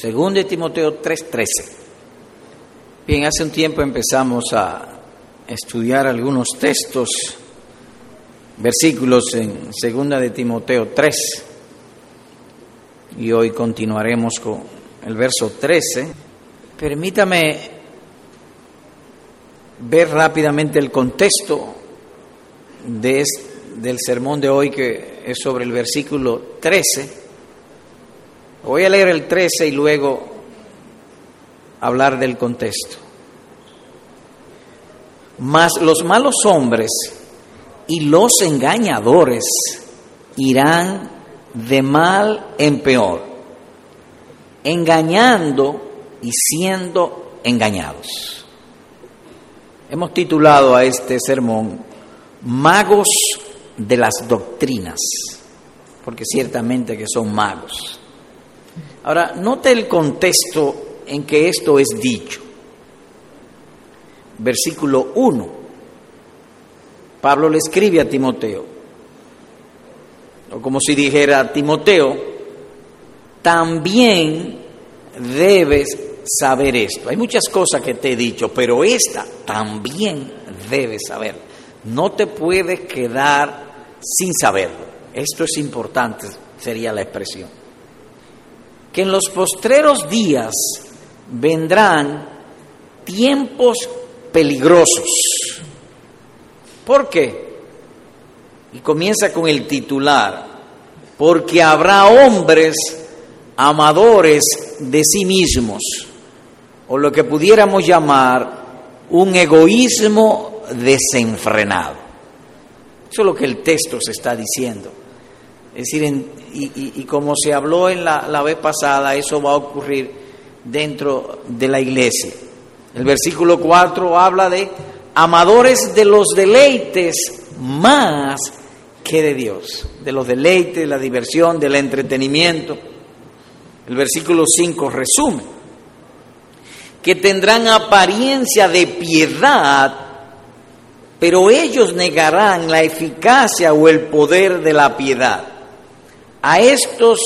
Según de Timoteo 3:13. Bien, hace un tiempo empezamos a estudiar algunos textos, versículos en segunda de Timoteo 3. Y hoy continuaremos con el verso 13. Permítame ver rápidamente el contexto de del sermón de hoy que es sobre el versículo 13 Voy a leer el 13 y luego hablar del contexto. Mas los malos hombres y los engañadores irán de mal en peor, engañando y siendo engañados. Hemos titulado a este sermón Magos de las Doctrinas, porque ciertamente que son magos. Ahora, note el contexto en que esto es dicho. Versículo 1. Pablo le escribe a Timoteo, o como si dijera a Timoteo, también debes saber esto. Hay muchas cosas que te he dicho, pero esta también debes saber. No te puedes quedar sin saberlo. Esto es importante, sería la expresión que en los postreros días vendrán tiempos peligrosos. ¿Por qué? Y comienza con el titular, porque habrá hombres amadores de sí mismos, o lo que pudiéramos llamar un egoísmo desenfrenado. Eso es lo que el texto se está diciendo. Es decir, y, como se habló en la, la vez pasada, eso va a ocurrir dentro de la iglesia. El versículo 4 habla de amadores de los deleites más que de Dios, de los deleites, la diversión, del entretenimiento. El versículo 5 resume que tendrán apariencia de piedad, pero ellos negarán la eficacia o el poder de la piedad. A estos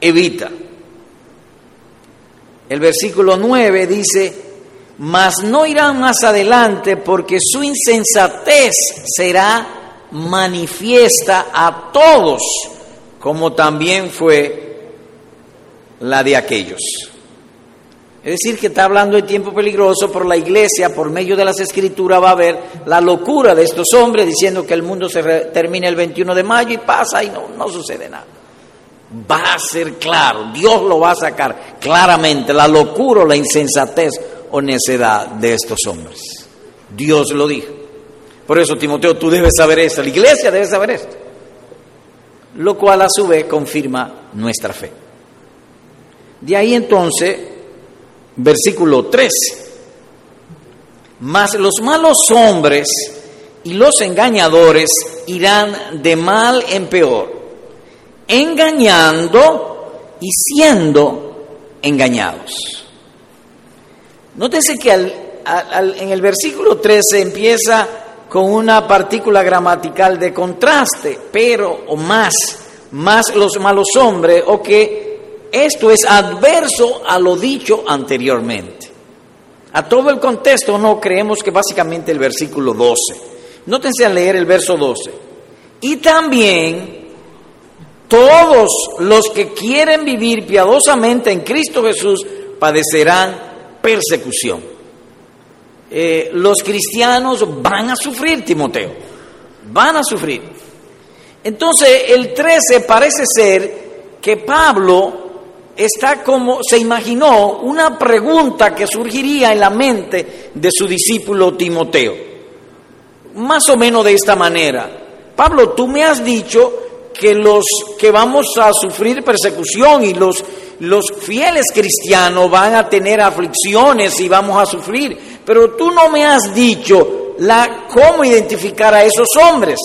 evita. El versículo 9 dice, mas no irán más adelante porque su insensatez será manifiesta a todos, como también fue la de aquellos. Es decir, que está hablando de tiempo peligroso, por la iglesia, por medio de las escrituras, va a ver la locura de estos hombres diciendo que el mundo se termina el 21 de mayo y pasa y no, no sucede nada. Va a ser claro, Dios lo va a sacar claramente, la locura o la insensatez o necedad de estos hombres. Dios lo dijo. Por eso, Timoteo, tú debes saber esto, la iglesia debe saber esto. Lo cual a su vez confirma nuestra fe. De ahí entonces versículo 13. Mas los malos hombres y los engañadores irán de mal en peor, engañando y siendo engañados. Nótese que en el versículo 13 empieza con una partícula gramatical de contraste, pero o más, más los malos hombres, o que esto es adverso a lo dicho anteriormente. A todo el contexto no creemos que básicamente el versículo 12. Nótense a leer el verso 12. Y también todos los que quieren vivir piadosamente en Cristo Jesús padecerán persecución. Eh, los cristianos van a sufrir, Timoteo, van a sufrir. Entonces el 13 parece ser que Pablo está como se imaginó una pregunta que surgiría en la mente de su discípulo Timoteo. Más o menos de esta manera. Pablo, tú me has dicho que los que vamos a sufrir persecución y los, los fieles cristianos van a tener aflicciones y vamos a sufrir, pero tú no me has dicho la, cómo identificar a esos hombres.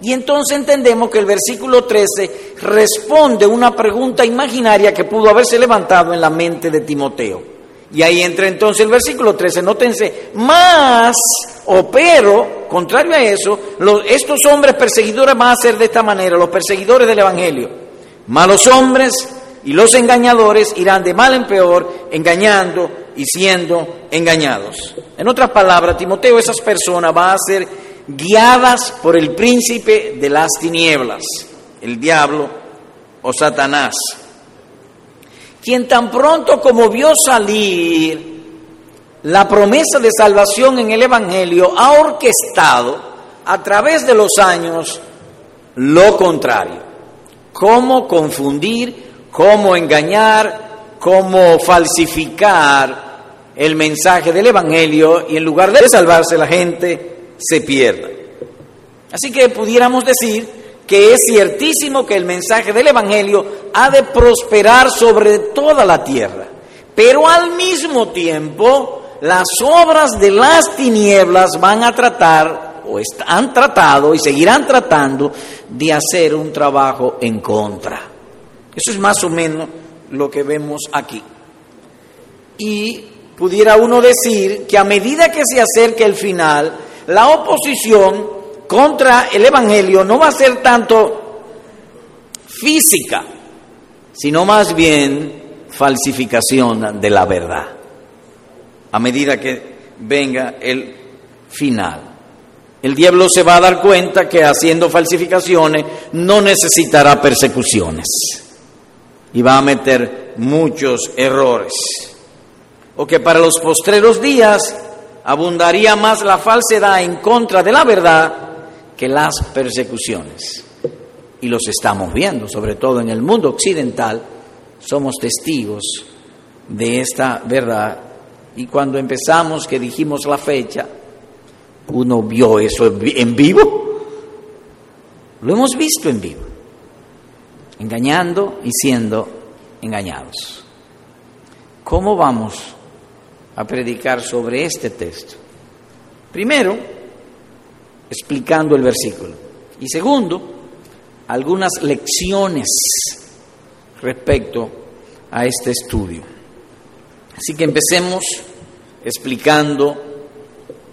Y entonces entendemos que el versículo 13 responde una pregunta imaginaria que pudo haberse levantado en la mente de Timoteo. Y ahí entra entonces el versículo 13, nótense, más o pero, contrario a eso, estos hombres perseguidores van a ser de esta manera, los perseguidores del Evangelio, malos hombres y los engañadores irán de mal en peor, engañando y siendo engañados. En otras palabras, Timoteo, esas personas van a ser guiadas por el príncipe de las tinieblas, el diablo o Satanás, quien tan pronto como vio salir la promesa de salvación en el Evangelio, ha orquestado a través de los años lo contrario. Cómo confundir, cómo engañar, cómo falsificar el mensaje del Evangelio y en lugar de salvarse la gente se pierda. Así que pudiéramos decir que es ciertísimo que el mensaje del Evangelio ha de prosperar sobre toda la tierra, pero al mismo tiempo las obras de las tinieblas van a tratar o han tratado y seguirán tratando de hacer un trabajo en contra. Eso es más o menos lo que vemos aquí. Y pudiera uno decir que a medida que se acerca el final, la oposición contra el Evangelio no va a ser tanto física, sino más bien falsificación de la verdad, a medida que venga el final. El diablo se va a dar cuenta que haciendo falsificaciones no necesitará persecuciones y va a meter muchos errores. O que para los postreros días abundaría más la falsedad en contra de la verdad que las persecuciones. Y los estamos viendo, sobre todo en el mundo occidental, somos testigos de esta verdad. Y cuando empezamos, que dijimos la fecha, uno vio eso en vivo. Lo hemos visto en vivo, engañando y siendo engañados. ¿Cómo vamos a predicar sobre este texto. Primero, explicando el versículo. Y segundo, algunas lecciones respecto a este estudio. Así que empecemos explicando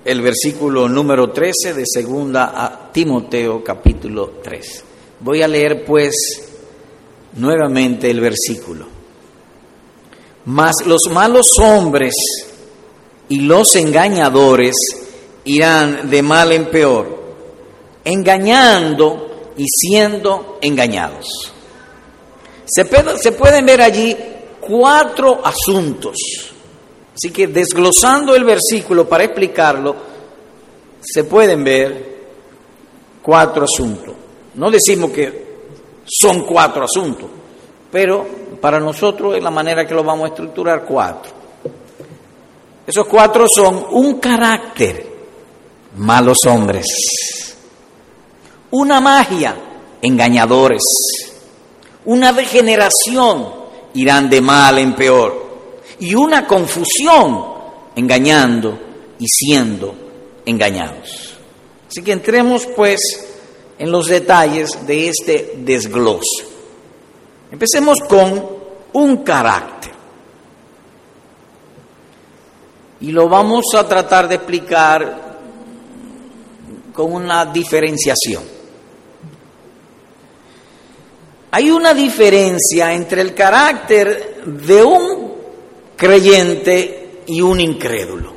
el versículo número 13 de segunda a Timoteo capítulo 3. Voy a leer pues nuevamente el versículo. Mas los malos hombres y los engañadores irán de mal en peor, engañando y siendo engañados. Se, pueden ver allí cuatro asuntos. Así que desglosando el versículo para explicarlo, se pueden ver cuatro asuntos. No decimos que son cuatro asuntos, pero para nosotros es la manera que lo vamos a estructurar cuatro. Esos cuatro son un carácter, malos hombres, una magia, engañadores, una degeneración, irán de mal en peor, y una confusión, engañando y siendo engañados. Así que entremos pues en los detalles de este desglose. Empecemos con un carácter. Y lo vamos a tratar de explicar con una diferenciación. Hay una diferencia entre el carácter de un creyente y un incrédulo.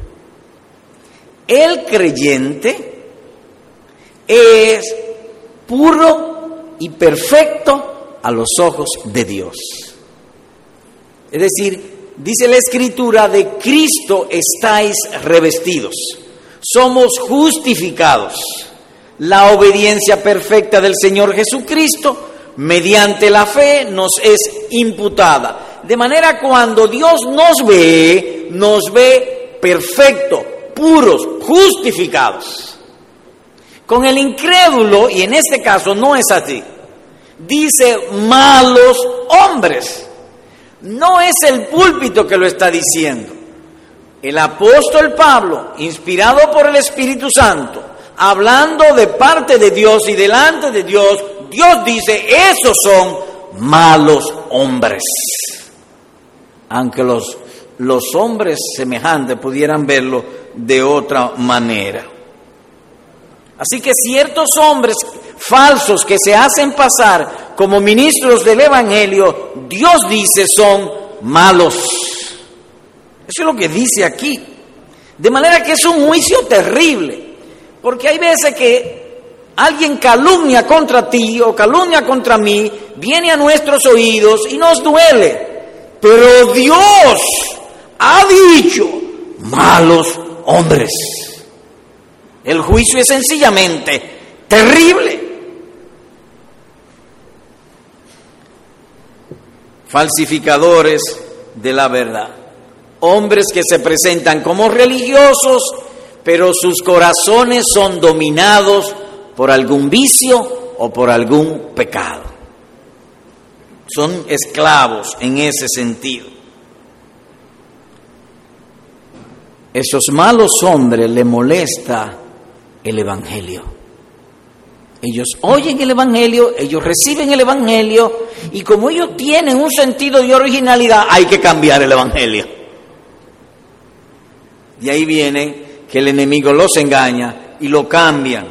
El creyente es puro y perfecto a los ojos de Dios. Es decir, Dice la escritura, de Cristo estáis revestidos. Somos justificados. La obediencia perfecta del Señor Jesucristo, mediante la fe, nos es imputada. De manera cuando Dios nos ve, nos ve perfecto, puros, justificados. Con el incrédulo, y en este caso no es así, dice malos hombres. No es el púlpito que lo está diciendo. El apóstol Pablo, inspirado por el Espíritu Santo, hablando de parte de Dios y delante de Dios, Dios dice, esos son malos hombres. Aunque los, los hombres semejantes pudieran verlo de otra manera. Así que ciertos hombres falsos que se hacen pasar como ministros del Evangelio, Dios dice son malos. Eso es lo que dice aquí. De manera que es un juicio terrible, porque hay veces que alguien calumnia contra ti o calumnia contra mí, viene a nuestros oídos y nos duele. Pero Dios ha dicho, malos hombres. El juicio es sencillamente terrible. Falsificadores de la verdad. Hombres que se presentan como religiosos, pero sus corazones son dominados por algún vicio o por algún pecado. Son esclavos en ese sentido. Esos malos hombres le molesta el Evangelio. Ellos oyen el Evangelio, ellos reciben el Evangelio y como ellos tienen un sentido de originalidad, hay que cambiar el Evangelio. Y ahí viene que el enemigo los engaña y lo cambian,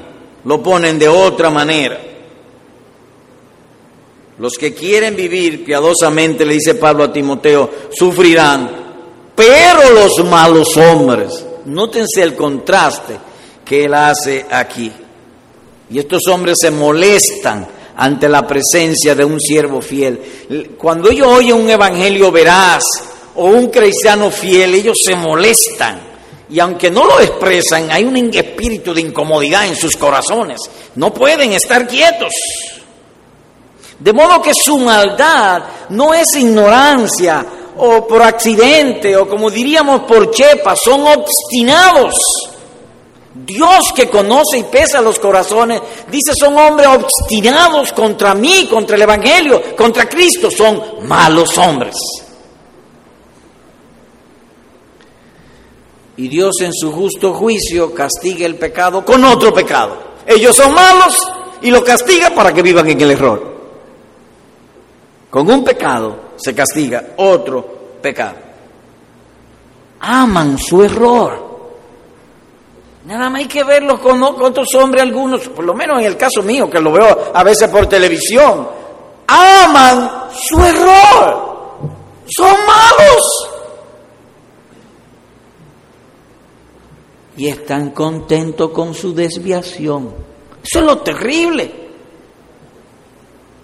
lo ponen de otra manera. Los que quieren vivir piadosamente, le dice Pablo a Timoteo, sufrirán, pero los malos hombres, nótense el contraste que él hace aquí. Y estos hombres se molestan ante la presencia de un siervo fiel. Cuando ellos oyen un evangelio veraz o un cristiano fiel, ellos se molestan y aunque no lo expresan, hay un espíritu de incomodidad en sus corazones. No pueden estar quietos. De modo que su maldad no es ignorancia o por accidente o como diríamos por chepa, son obstinados. Dios que conoce y pesa los corazones, dice son hombres obstinados contra mí, contra el Evangelio, contra Cristo, son malos hombres. y Dios en su justo juicio castiga el pecado con otro pecado. Ellos son malos y lo castiga para que vivan en el error. Con un pecado se castiga otro pecado. Aman su error. Nada más hay que verlo con otros hombres, algunos, por lo menos en el caso mío, que lo veo a veces por televisión. Aman su error. Son malos. y están contentos con su desviación. Eso es lo terrible.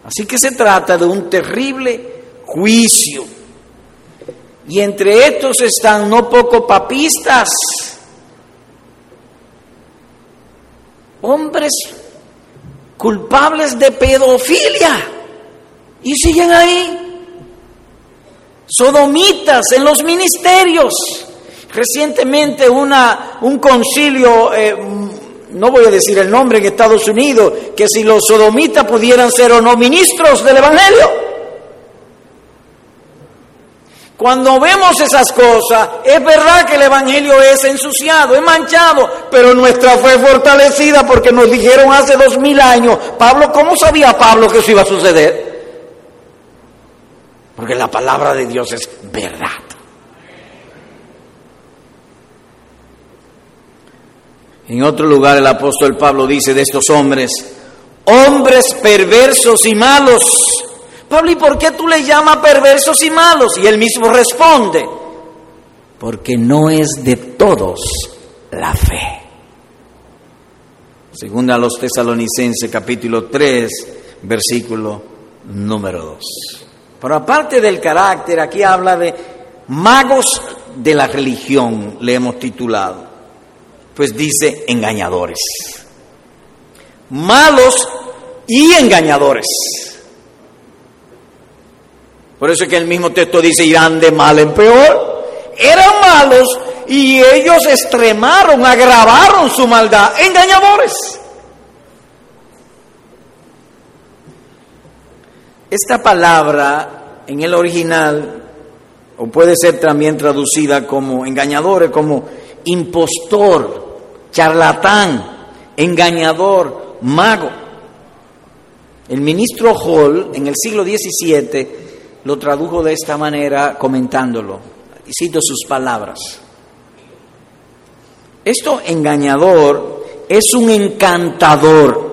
Así que se trata de un terrible juicio. Y entre estos están no poco papistas, hombres culpables de pedofilia y siguen ahí, sodomitas en los ministerios Recientemente una, un concilio, eh, no voy a decir el nombre en Estados Unidos, que si los sodomitas pudieran ser o no ministros del Evangelio. Cuando vemos esas cosas, es verdad que el Evangelio es ensuciado, es manchado, pero nuestra fe es fortalecida porque nos dijeron hace dos mil años, Pablo, ¿cómo sabía Pablo que eso iba a suceder? Porque la palabra de Dios es verdad. En otro lugar el apóstol Pablo dice de estos hombres, hombres perversos y malos. Pablo, ¿y por qué tú le llamas perversos y malos? Y él mismo responde, porque no es de todos la fe. Segunda a los tesalonicenses capítulo 3, versículo número 2. Pero aparte del carácter, aquí habla de magos de la religión, le hemos titulado pues dice engañadores. Malos y engañadores. Por eso es que el mismo texto dice irán de mal en peor. Eran malos y ellos extremaron, agravaron su maldad. Engañadores. Esta palabra en el original, o puede ser también traducida como engañadores, como impostor, charlatán, engañador, mago. El ministro Hall en el siglo XVII lo tradujo de esta manera comentándolo. Cito sus palabras. Esto engañador es un encantador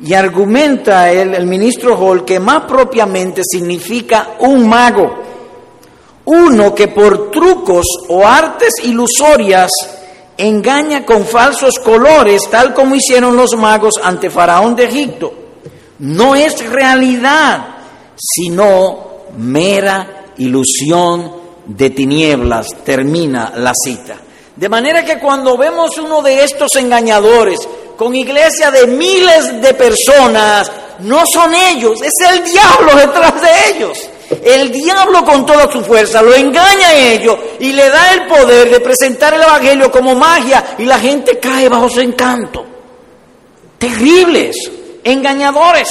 Y argumenta el, el ministro Hall que más propiamente significa un mago, uno que por trucos o artes ilusorias engaña con falsos colores, tal como hicieron los magos ante Faraón de Egipto. No es realidad, sino mera ilusión de tinieblas, termina la cita. De manera que cuando vemos uno de estos engañadores con iglesia de miles de personas, no son ellos, es el diablo detrás de ellos. El diablo con toda su fuerza lo engaña a ellos y le da el poder de presentar el Evangelio como magia y la gente cae bajo su encanto. Terribles, engañadores.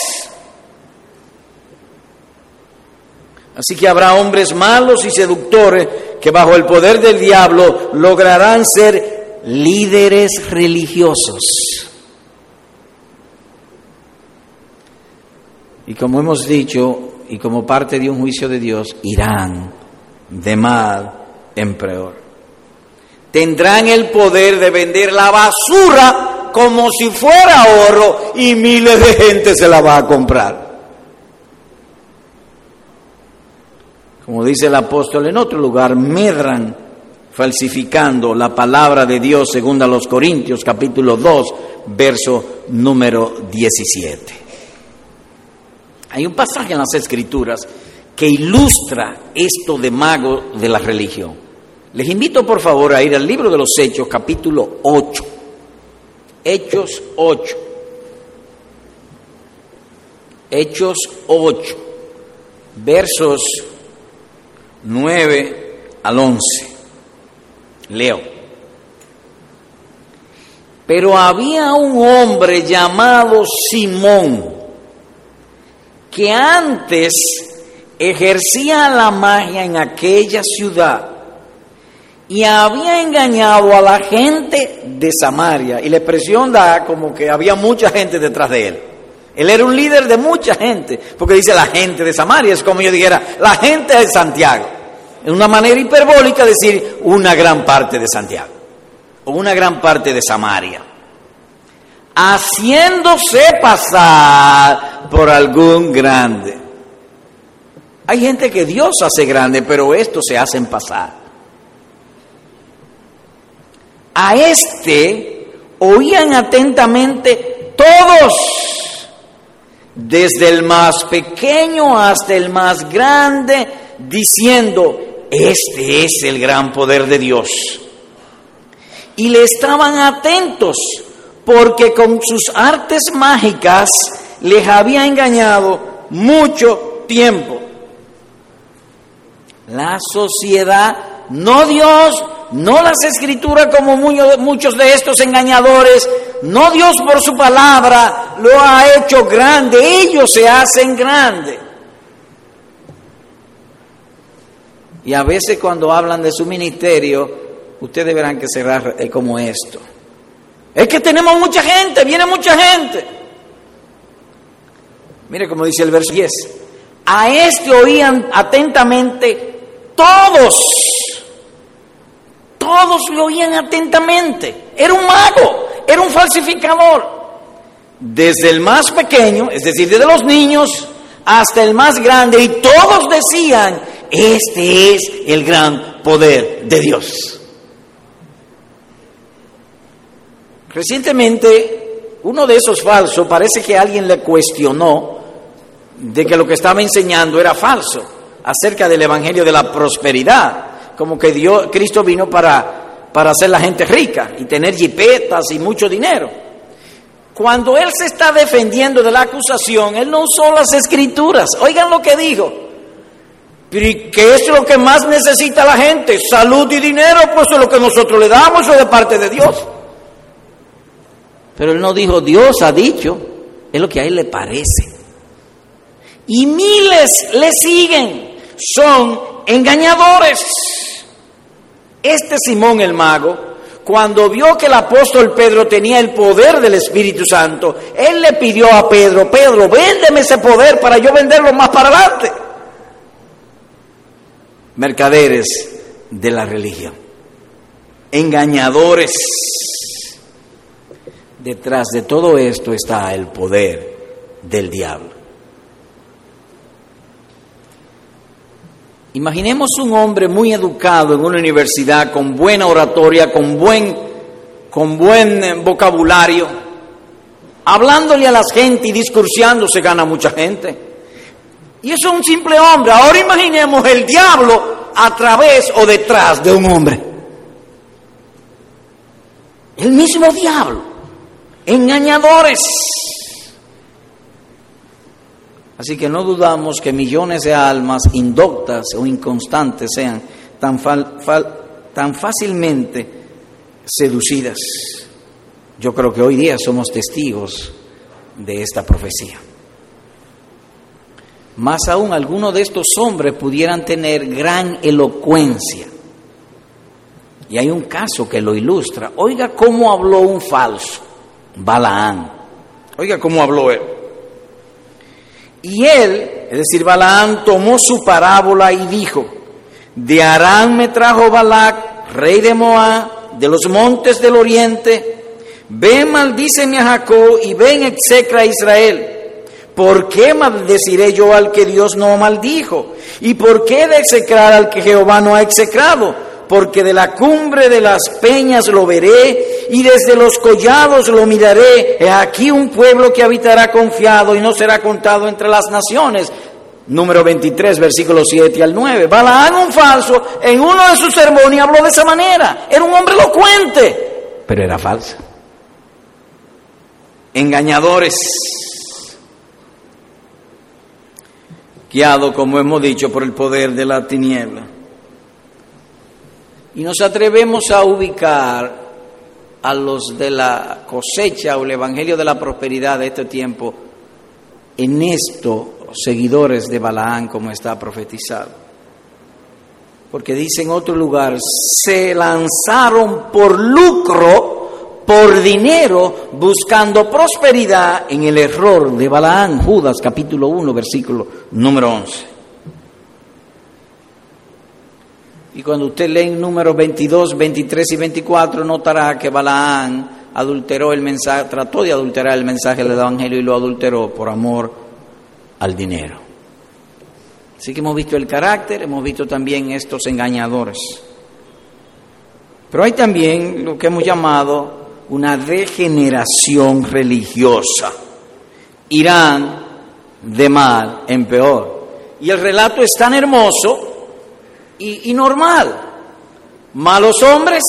Así que habrá hombres malos y seductores que bajo el poder del diablo lograrán ser líderes religiosos. Y como hemos dicho, y como parte de un juicio de Dios, irán de mal en peor. Tendrán el poder de vender la basura como si fuera oro y miles de gente se la va a comprar. Como dice el apóstol en otro lugar, medran falsificando la palabra de Dios según a los Corintios capítulo 2, verso número 17. Hay un pasaje en las escrituras que ilustra esto de mago de la religión. Les invito por favor a ir al libro de los Hechos capítulo 8. Hechos 8. Hechos 8, versos 9 al 11. Leo. Pero había un hombre llamado Simón que antes ejercía la magia en aquella ciudad y había engañado a la gente de Samaria. Y la expresión da como que había mucha gente detrás de él. Él era un líder de mucha gente, porque dice la gente de Samaria, es como yo dijera, la gente de Santiago. Es una manera hiperbólica decir una gran parte de Santiago, o una gran parte de Samaria. Haciéndose pasar por algún grande. Hay gente que Dios hace grande, pero estos se hacen pasar. A este oían atentamente todos desde el más pequeño hasta el más grande, diciendo, este es el gran poder de Dios. Y le estaban atentos, porque con sus artes mágicas les había engañado mucho tiempo. La sociedad, no Dios, no las escrituras como muchos de estos engañadores, no Dios por su palabra lo ha hecho grande, ellos se hacen grande. Y a veces cuando hablan de su ministerio, ustedes verán que será como esto. Es que tenemos mucha gente, viene mucha gente. Mire como dice el verso 10. A este oían atentamente todos todos lo oían atentamente. Era un mago, era un falsificador. Desde el más pequeño, es decir, desde los niños, hasta el más grande, y todos decían, este es el gran poder de Dios. Recientemente, uno de esos falsos, parece que alguien le cuestionó de que lo que estaba enseñando era falso acerca del Evangelio de la prosperidad como que Dios, Cristo vino para, para hacer la gente rica y tener jipetas y mucho dinero. Cuando él se está defendiendo de la acusación, él no usó las escrituras. Oigan lo que dijo. ¿Y qué es lo que más necesita la gente? Salud y dinero, pues es lo que nosotros le damos, eso es de parte de Dios. Pero él no dijo, Dios ha dicho, es lo que a él le parece. Y miles le siguen, son engañadores. Este Simón el mago, cuando vio que el apóstol Pedro tenía el poder del Espíritu Santo, él le pidió a Pedro, Pedro, véndeme ese poder para yo venderlo más para adelante. Mercaderes de la religión, engañadores. Detrás de todo esto está el poder del diablo. Imaginemos un hombre muy educado en una universidad, con buena oratoria, con buen, con buen vocabulario, hablándole a la gente y discursiando se gana mucha gente. Y eso es un simple hombre. Ahora imaginemos el diablo a través o detrás de un hombre. El mismo diablo. Engañadores. Así que no dudamos que millones de almas indoctas o inconstantes sean tan, tan fácilmente seducidas. Yo creo que hoy día somos testigos de esta profecía. Más aún, algunos de estos hombres pudieran tener gran elocuencia. Y hay un caso que lo ilustra. Oiga cómo habló un falso, Balaán. Oiga cómo habló él. Y él, es decir, Balaán, tomó su parábola y dijo, de Arán me trajo Balac, rey de Moab, de los montes del oriente, ven maldíceme a Jacob y ven execra a Israel. ¿Por qué maldeciré yo al que Dios no maldijo? ¿Y por qué de execrar al que Jehová no ha execrado? Porque de la cumbre de las peñas lo veré y desde los collados lo miraré. He aquí un pueblo que habitará confiado y no será contado entre las naciones. Número 23, versículos 7 al 9. Balaán, un falso, en uno de sus sermones habló de esa manera. Era un hombre elocuente, pero era falso. Engañadores guiado, como hemos dicho, por el poder de la tiniebla. Y nos atrevemos a ubicar a los de la cosecha o el Evangelio de la Prosperidad de este tiempo en estos seguidores de Balaán, como está profetizado. Porque dice en otro lugar, se lanzaron por lucro por dinero, buscando prosperidad en el error de Balaán, Judas capítulo 1, versículo número 11. Y cuando usted lee en números 22, 23 y 24, notará que Balaán adulteró el mensaje, trató de adulterar el mensaje del Evangelio y lo adulteró por amor al dinero. Así que hemos visto el carácter, hemos visto también estos engañadores. Pero hay también lo que hemos llamado una degeneración religiosa. Irán de mal en peor. Y el relato es tan hermoso y, normal. Malos hombres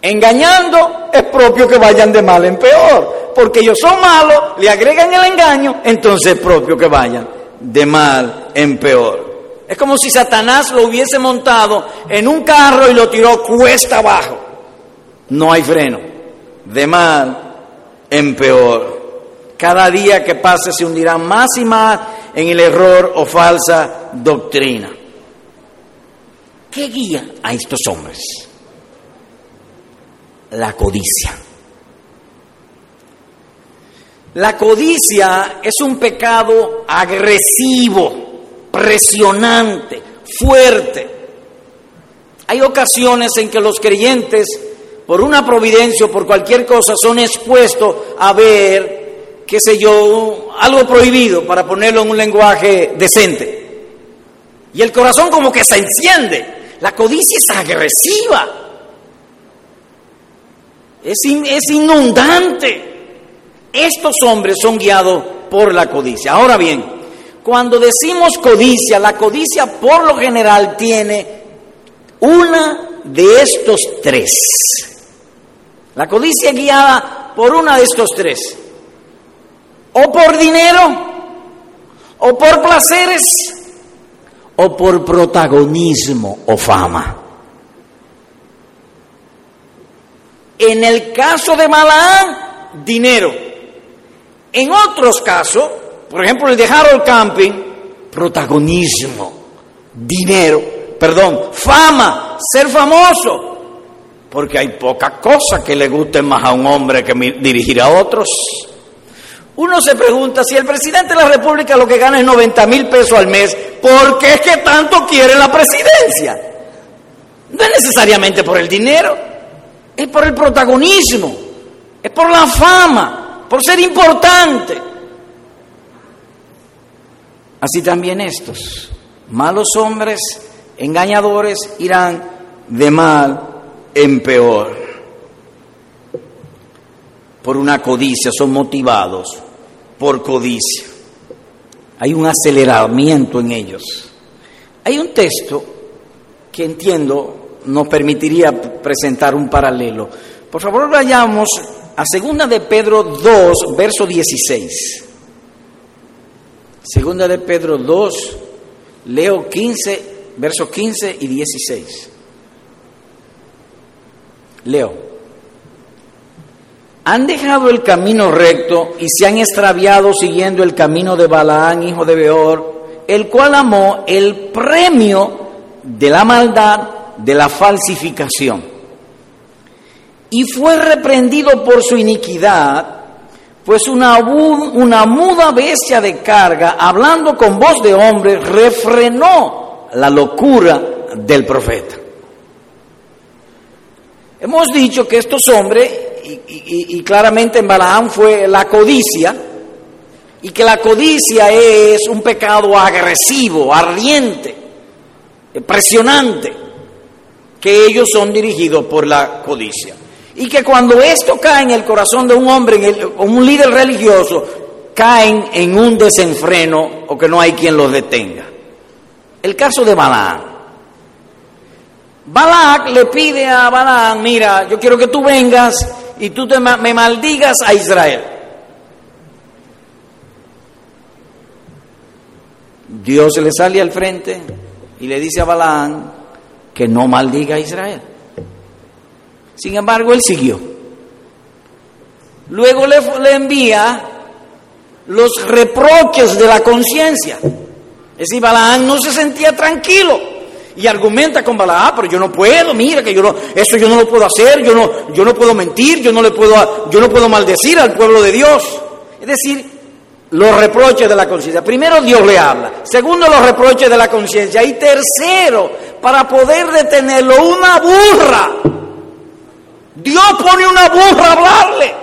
engañando, es propio que vayan de mal en peor. Porque ellos son malos, le agregan el engaño, entonces es propio que vayan de mal en peor. Es como si Satanás lo hubiese montado en un carro y lo tiró cuesta abajo. No hay freno de mal en peor. Cada día que pase se hundirá más y más en el error o falsa doctrina. ¿Qué guía a estos hombres? La codicia. La codicia es un pecado agresivo, presionante, fuerte. Hay ocasiones en que los creyentes por una providencia o por cualquier cosa son expuestos a ver, qué sé yo, algo prohibido, para ponerlo en un lenguaje decente. Y el corazón como que se enciende. La codicia es agresiva. Es, es inundante. Estos hombres son guiados por la codicia. Ahora bien, cuando decimos codicia, la codicia por lo general tiene una de estos tres. La codicia guiada por una de estos tres. O por dinero, o por placeres, o por protagonismo o fama. En el caso de Malaán, dinero. En otros casos, por ejemplo el de Harold Camping, protagonismo, dinero, perdón, fama, ser famoso, porque hay poca cosa que le guste más a un hombre que dirigir a otros. Uno se pregunta si el presidente de la República lo que gana es 90 mil pesos al mes, ¿por qué es que tanto quiere la presidencia? No es necesariamente por el dinero, es por el protagonismo, es por la fama, por ser importante. Así también estos, malos hombres, engañadores, irán de mal en peor. Por una codicia, son motivados por codicia. Hay un aceleramiento en ellos. Hay un texto que entiendo nos permitiría presentar un paralelo. Por favor, vayamos a segunda de Pedro 2, verso 16. Segunda de Pedro 2, leo 15, versos 15 y 16. Leo. Han dejado el camino recto y se han extraviado siguiendo el camino de Balaán, hijo de Beor, el cual amó el premio de la maldad, de la falsificación y fue reprendido por su iniquidad, pues una, una muda bestia de carga, hablando con voz de hombre, refrenó la locura del profeta. Hemos dicho que estos hombres, y, claramente en Balaam fue la codicia, y que la codicia es un pecado agresivo, ardiente, presionante, que ellos son dirigidos por la codicia. Y que cuando esto cae en el corazón de un hombre, en un líder religioso, caen en un desenfreno o que no hay quien los detenga. El caso de Balaam. Balaam le pide a Balaam, mira, yo quiero que tú vengas y tú te, me maldigas a Israel. Dios le sale al frente y le dice a Balaam que no maldiga a Israel. Sin embargo, él siguió. Luego le, envía los reproches de la conciencia. Es decir, Balaán no se sentía tranquilo y argumenta con Balaam, pero yo no puedo, mira que yo no, eso yo no lo puedo hacer, yo no, yo no puedo mentir, yo no le puedo, yo no puedo maldecir al pueblo de Dios. Es decir, los reproches de la conciencia. Primero Dios le habla, segundo los reproches de la conciencia y tercero, para poder detenerlo, una burra Dios pone una burra a hablarle.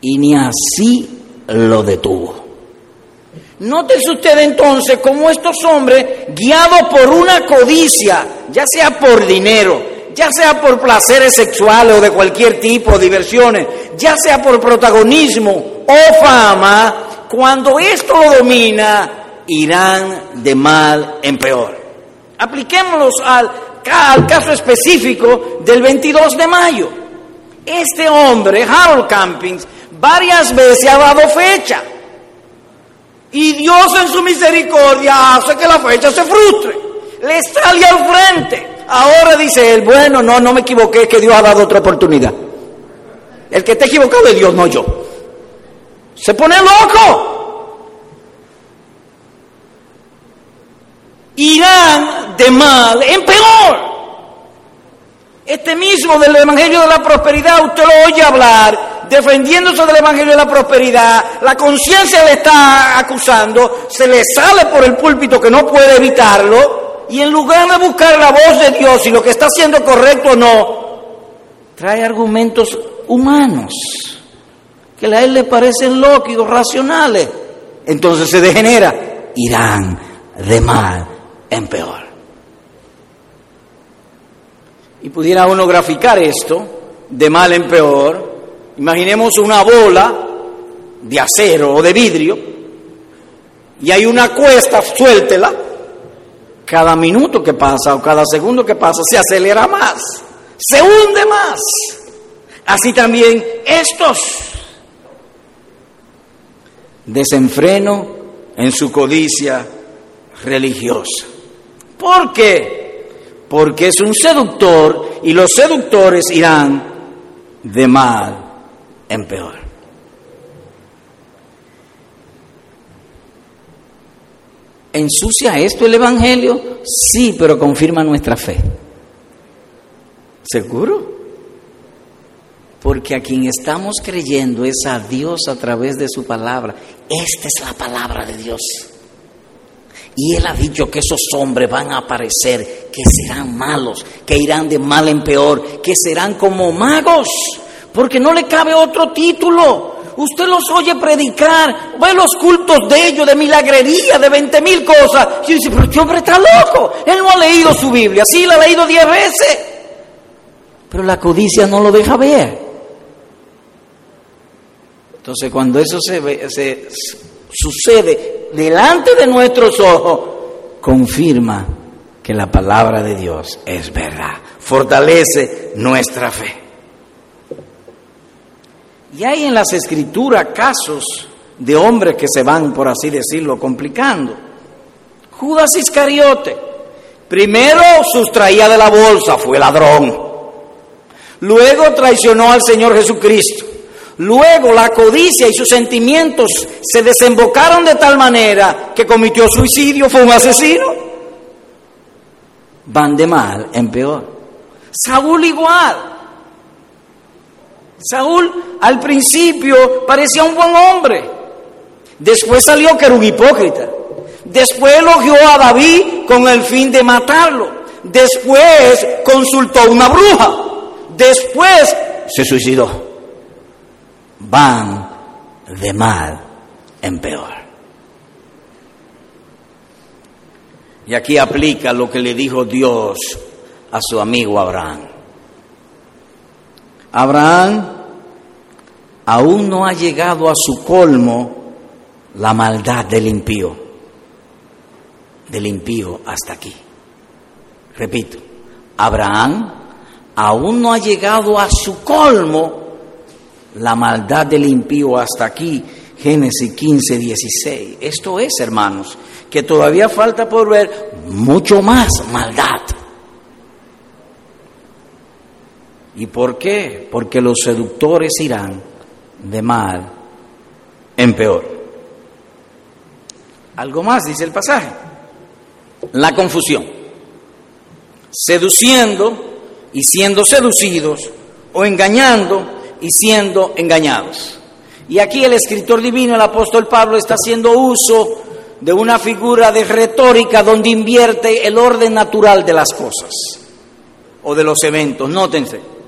Y ni así lo detuvo. Nótese usted entonces cómo estos hombres, guiados por una codicia, ya sea por dinero, ya sea por placeres sexuales o de cualquier tipo, diversiones, ya sea por protagonismo o fama, cuando esto lo domina, irán de mal en peor. Apliquémoslos al al caso específico del 22 de mayo. Este hombre, Harold Campings, varias veces ha dado fecha. Y Dios en su misericordia hace que la fecha se frustre. Le sale al frente. Ahora dice él, bueno, no, no me equivoqué, que Dios ha dado otra oportunidad. El que está equivocado es Dios, no yo. Se pone loco. irán de mal en peor. Este mismo del Evangelio de la Prosperidad, usted lo oye hablar, defendiéndose del Evangelio de la Prosperidad, la conciencia le está acusando, se le sale por el púlpito que no puede evitarlo, y en lugar de buscar la voz de Dios y lo que está haciendo correcto o no, trae argumentos humanos que a él le parecen lógicos, racionales. Entonces se degenera, irán de mal en peor. Y pudiera uno graficar esto de mal en peor. Imaginemos una bola de acero o de vidrio y hay una cuesta, suéltela. Cada minuto que pasa o cada segundo que pasa se acelera más, se hunde más. Así también estos. Desenfreno en su codicia religiosa. ¿Por qué? Porque es un seductor y los seductores irán de mal en peor. ¿Ensucia esto el Evangelio? Sí, pero confirma nuestra fe. ¿Seguro? Porque a quien estamos creyendo es a Dios a través de su palabra. Esta es la palabra de Dios. Y él ha dicho que esos hombres van a aparecer, que serán malos, que irán de mal en peor, que serán como magos, porque no le cabe otro título, Usted los oye predicar, ve los cultos de ellos, de milagrería, de 20 mil cosas. Y dice, pero este hombre está loco. Él no ha leído su Biblia. Sí, la ha leído 10 veces. Pero la codicia no lo deja ver. Entonces, cuando eso se, sucede delante de nuestros ojos, confirma que la palabra de Dios es verdad, fortalece nuestra fe. Y hay en las escrituras casos de hombres que se van, por así decirlo, complicando. Judas Iscariote, primero sustraía de la bolsa, fue ladrón. Luego traicionó al Señor Jesucristo. Luego la codicia y sus sentimientos se desembocaron de tal manera que cometió suicidio, fue un asesino van de mal en peor. Saúl igual. Saúl al principio parecía un buen hombre. Después salió que era un hipócrita. Después elogió a David con el fin de matarlo. Después consultó a una bruja. Después se suicidó. Van de mal en peor. Y aquí aplica lo que le dijo Dios a su amigo Abraham. Abraham aún no ha llegado a su colmo la maldad del impío, del impío hasta aquí. Repito, Abraham aún no ha llegado a su colmo la maldad del impío hasta aquí. Génesis 15, 16. Esto es, hermanos, que todavía falta por ver mucho más maldad. ¿Y por qué? Porque los seductores irán de mal en peor. Algo más dice el pasaje. La confusión. Seduciendo y siendo seducidos o engañando y siendo engañados. Y aquí el escritor divino, el apóstol Pablo, está haciendo uso de una figura de retórica donde invierte el orden natural de las cosas o de los eventos. Nótense.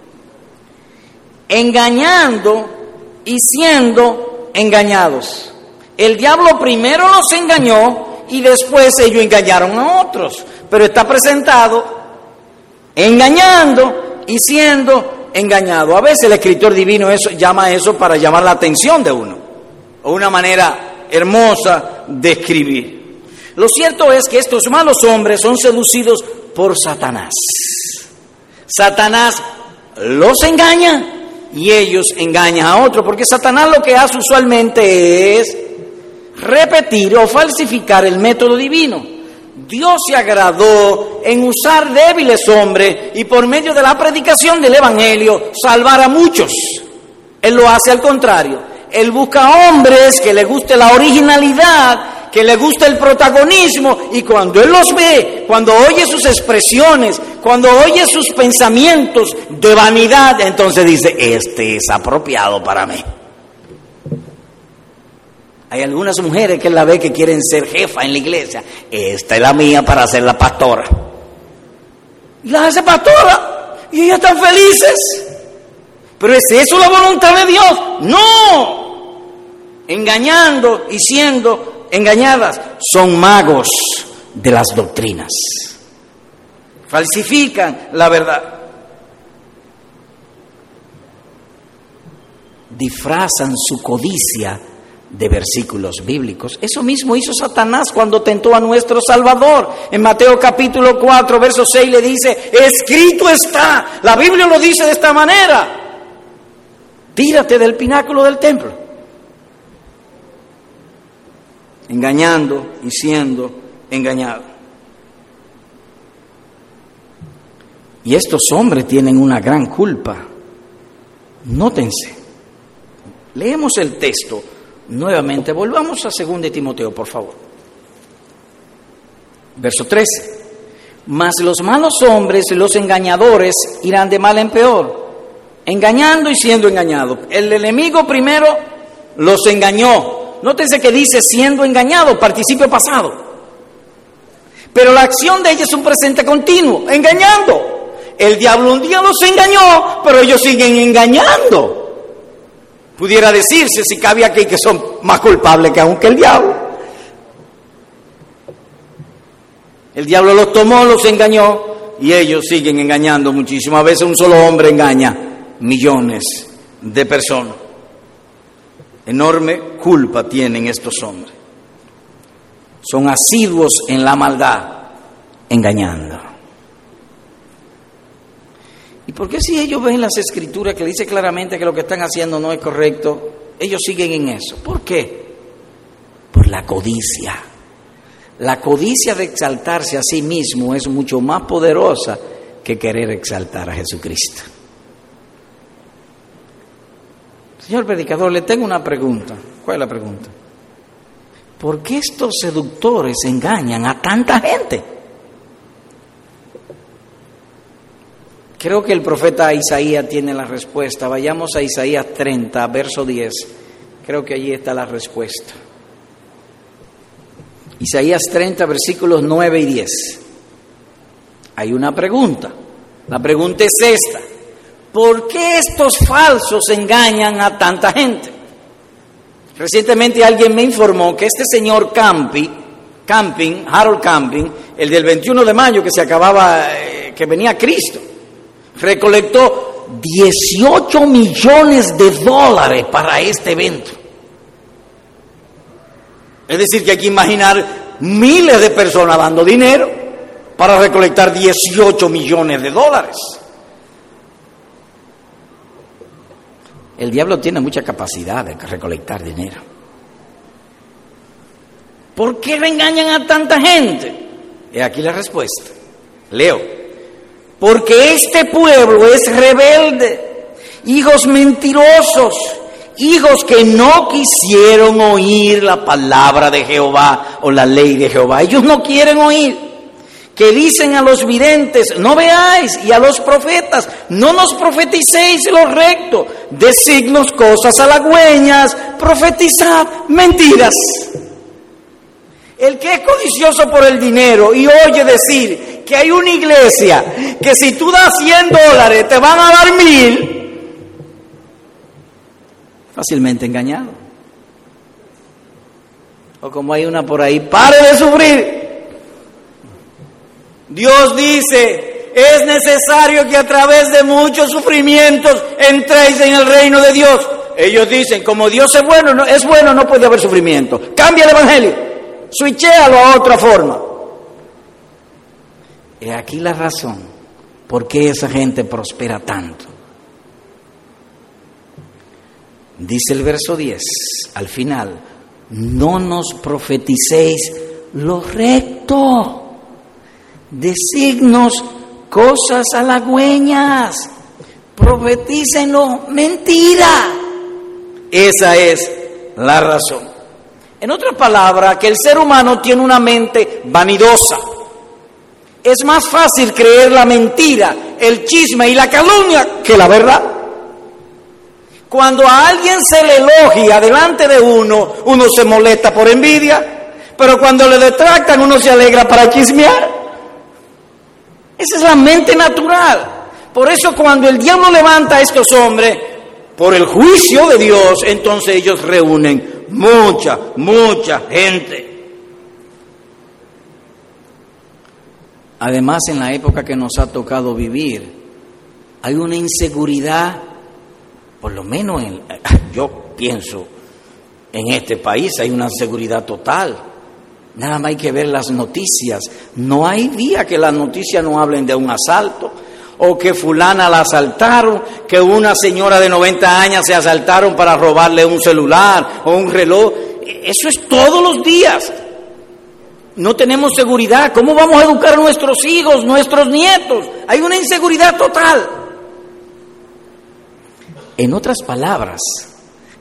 Engañando y siendo engañados. El diablo primero los engañó y después ellos engañaron a otros. Pero está presentado engañando y siendo engañado. A veces el escritor divino eso, llama eso para llamar la atención de uno. O una manera hermosa de escribir. Lo cierto es que estos malos hombres son seducidos por Satanás. Satanás los engaña y ellos engañan a otros, porque Satanás lo que hace usualmente es repetir o falsificar el método divino. Dios se agradó en usar débiles hombres y por medio de la predicación del Evangelio salvar a muchos. Él lo hace al contrario. Él busca hombres que le guste la originalidad, que le guste el protagonismo y cuando Él los ve, cuando oye sus expresiones, cuando oye sus pensamientos de vanidad, entonces dice, este es apropiado para mí. Hay algunas mujeres que la ve que quieren ser jefa en la iglesia. Esta es la mía para ser la pastora. La hace pastora y ellas están felices. Pero ¿es eso la voluntad de Dios? No engañando y siendo engañadas, son magos de las doctrinas. Falsifican la verdad. Disfrazan su codicia de versículos bíblicos. Eso mismo hizo Satanás cuando tentó a nuestro Salvador. En Mateo capítulo 4, verso 6 le dice, escrito está, la Biblia lo dice de esta manera, tírate del pináculo del templo. Engañando y siendo engañado. Y estos hombres tienen una gran culpa. Nótense. Leemos el texto nuevamente. Volvamos a 2 Timoteo, por favor. Verso 13. Mas los malos hombres, los engañadores, irán de mal en peor, engañando y siendo engañados. El enemigo primero los engañó, Nótense que dice siendo engañado, participio pasado. Pero la acción de ella es un presente continuo, engañando. El diablo un día los engañó, pero ellos siguen engañando. Pudiera decirse, si cabe aquí, que son más culpables que aún que el diablo. El diablo los tomó, los engañó y ellos siguen engañando muchísimo. A veces un solo hombre engaña millones de personas. Enorme culpa tienen estos hombres. Son asiduos en la maldad, engañando. ¿Y por qué si ellos ven las escrituras que dice claramente que lo que están haciendo no es correcto, ellos siguen en eso? ¿Por qué? Por la codicia. La codicia de exaltarse a sí mismo es mucho más poderosa que querer exaltar a Jesucristo. Señor predicador, le tengo una pregunta. ¿Cuál es la pregunta? ¿Por qué estos seductores engañan a tanta gente? Creo que el profeta Isaías tiene la respuesta. Vayamos a Isaías 30, verso 10. Creo que allí está la respuesta. Isaías 30, versículos 9 y 10. Hay una pregunta. La pregunta es esta. ¿Por qué estos falsos engañan a tanta gente? Recientemente alguien me informó que este señor Campi, Camping, Harold Camping, el del 21 de mayo que se acababa, eh, que venía Cristo, recolectó 18 millones de dólares para este evento. Es decir, que hay que imaginar miles de personas dando dinero para recolectar 18 millones de dólares. El diablo tiene mucha capacidad de recolectar dinero. ¿Por qué le engañan a tanta gente? Y aquí la respuesta. Leo. Porque este pueblo es rebelde, hijos mentirosos, hijos que no quisieron oír la palabra de Jehová o la ley de Jehová. Ellos no quieren oír que dicen a los videntes, no veáis, y a los profetas, no nos profeticéis lo recto, designos cosas halagüeñas, profetizad mentiras. El que es codicioso por el dinero y oye decir que hay una iglesia que si tú das 100 dólares te van a dar mil, fácilmente engañado. O como hay una por ahí, pare de sufrir Dios dice, es necesario que a través de muchos sufrimientos entréis en el reino de Dios. Ellos dicen, como Dios es bueno, no, es bueno, no puede haber sufrimiento. Cambia el evangelio, switchéalo a otra forma. Y aquí la razón por qué esa gente prospera tanto. Dice el verso 10, al final, no nos profeticéis lo recto de signos, cosas halagüeñas. Profetícenlo, mentira. Esa es la razón. En otra palabra, que el ser humano tiene una mente vanidosa. Es más fácil creer la mentira, el chisme y la calumnia que la verdad. Cuando a alguien se le elogia delante de uno, uno se molesta por envidia, pero cuando le detractan uno se alegra para chismear. Esa es la mente natural. Por eso cuando el diablo levanta a estos hombres por el juicio de Dios, entonces ellos reúnen mucha, mucha gente. Además, en la época que nos ha tocado vivir, hay una inseguridad, por lo menos en, yo pienso, en este país hay una inseguridad total. Nada más hay que ver las noticias. No hay día que las noticias no hablen de un asalto o que fulana la asaltaron, que una señora de 90 años se asaltaron para robarle un celular o un reloj. Eso es todos los días. No tenemos seguridad. ¿Cómo vamos a educar a nuestros hijos, nuestros nietos? Hay una inseguridad total. En otras palabras,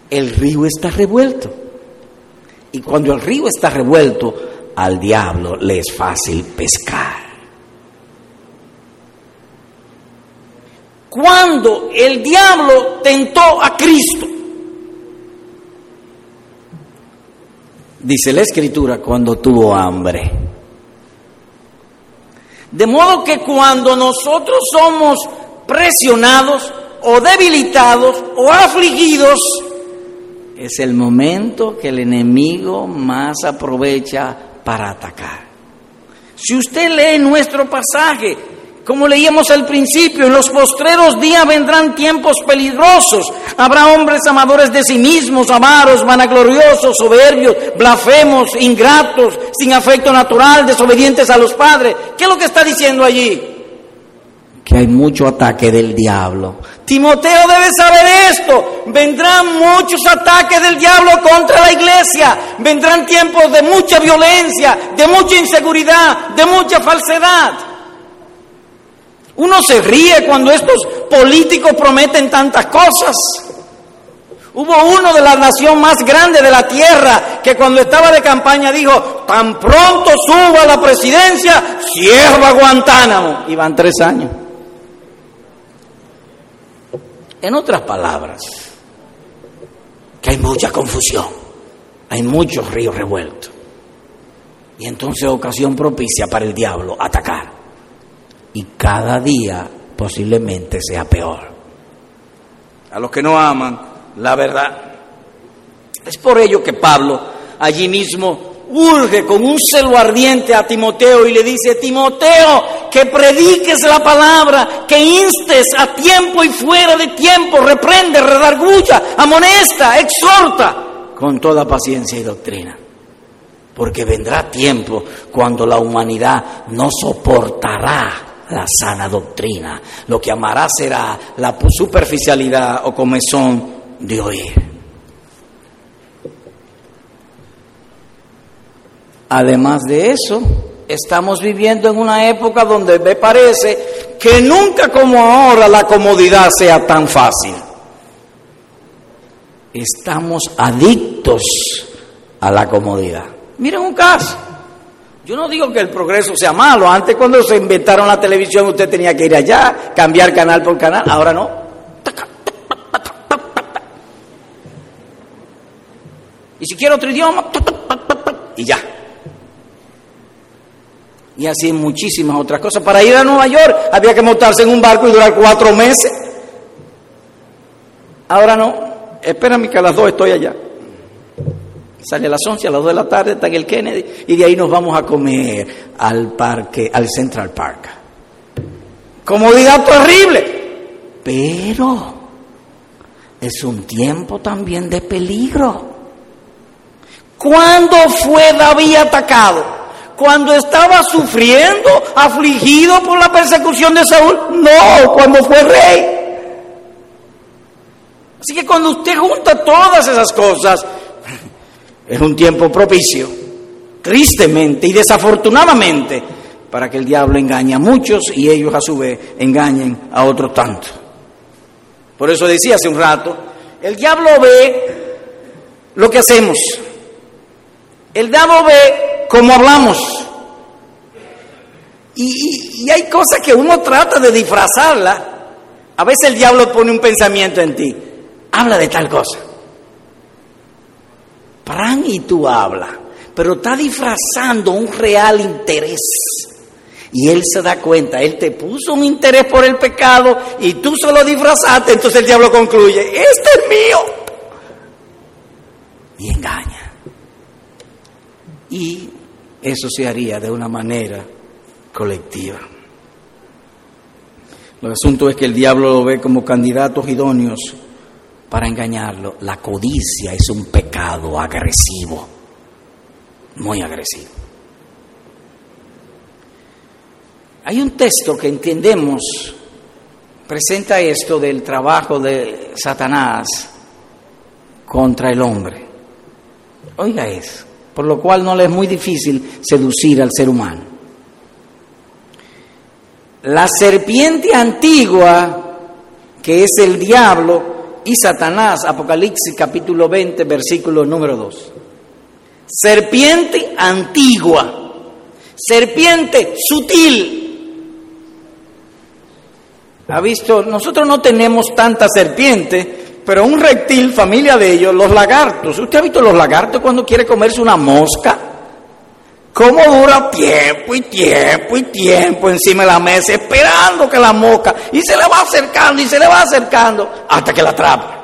el río está revuelto. Y cuando el río está revuelto, al diablo le es fácil pescar. Cuando el diablo tentó a Cristo, dice la escritura, cuando tuvo hambre. De modo que cuando nosotros somos presionados o debilitados o afligidos, es el momento que el enemigo más aprovecha para atacar. Si usted lee nuestro pasaje, como leíamos al principio, en los postreros días vendrán tiempos peligrosos. Habrá hombres amadores de sí mismos, amaros, vanagloriosos, soberbios, blasfemos, ingratos, sin afecto natural, desobedientes a los padres. ¿Qué es lo que está diciendo allí? Que hay mucho ataque del diablo. Timoteo debe saber esto. Vendrán muchos ataques del diablo contra la iglesia. Vendrán tiempos de mucha violencia, de mucha inseguridad, de mucha falsedad. Uno se ríe cuando estos políticos prometen tantas cosas. Hubo uno de la nación más grande de la tierra que cuando estaba de campaña dijo, tan pronto suba a la presidencia, cierra Guantánamo. Y van tres años. En otras palabras, que hay mucha confusión, hay muchos ríos revueltos. Y entonces ocasión propicia para el diablo atacar y cada día posiblemente sea peor. A los que no aman la verdad. Es por ello que Pablo allí mismo urge con un celo ardiente a Timoteo y le dice, Timoteo, que prediques la palabra, que instes a tiempo y fuera de tiempo, reprende, redarguya, amonesta, exhorta con toda paciencia y doctrina. Porque vendrá tiempo cuando la humanidad no soportará la sana doctrina. Lo que amará será la superficialidad o comezón de oír. Además de eso, estamos viviendo en una época donde me parece que nunca como ahora la comodidad sea tan fácil. Estamos adictos a la comodidad. Miren un caso. Yo no digo que el progreso sea malo. Antes cuando se inventaron la televisión usted tenía que ir allá, cambiar canal por canal. Ahora no. Y si quiero otro idioma, y ya. Y así muchísimas otras cosas. Para ir a Nueva York había que montarse en un barco y durar cuatro meses. Ahora no. Espérame que a las dos estoy allá. Sale a las 11, a las 2 de la tarde está en el Kennedy y de ahí nos vamos a comer al parque, al Central Park. Comodidad terrible, pero es un tiempo también de peligro. ¿Cuándo fue David atacado? ¿Cuando estaba sufriendo, afligido por la persecución de Saúl? No, cuando fue rey. Así que cuando usted junta todas esas cosas, es un tiempo propicio, tristemente y desafortunadamente, para que el diablo engañe a muchos y ellos a su vez engañen a otros tanto. Por eso decía hace un rato, el diablo ve lo que hacemos, el diablo ve cómo hablamos. Y, hay cosas que uno trata de disfrazarla. A veces el diablo pone un pensamiento en ti. Habla de tal cosa y tú hablas, pero está disfrazando un real interés. Y él se da cuenta, él te puso un interés por el pecado y tú solo disfrazaste, entonces el diablo concluye, este es mío. Y engaña. Y eso se haría de una manera colectiva. El asunto es que el diablo lo ve como candidatos idóneos para engañarlo. La codicia es un pecado agresivo, muy agresivo. Hay un texto que entendemos, presenta esto del trabajo de Satanás contra el hombre. Oiga eso, por lo cual no le es muy difícil seducir al ser humano. La serpiente antigua, que es el diablo, y Satanás, Apocalipsis capítulo 20, versículo número 2. Serpiente antigua, serpiente sutil. Ha visto, nosotros no tenemos tanta serpiente, pero un reptil, familia de ellos, los lagartos. ¿Usted ha visto los lagartos cuando quiere comerse una mosca? ¿Cómo dura tiempo y tiempo y tiempo encima de la mesa esperando que la mosca y se le va acercando y se le va acercando hasta que la atrapa?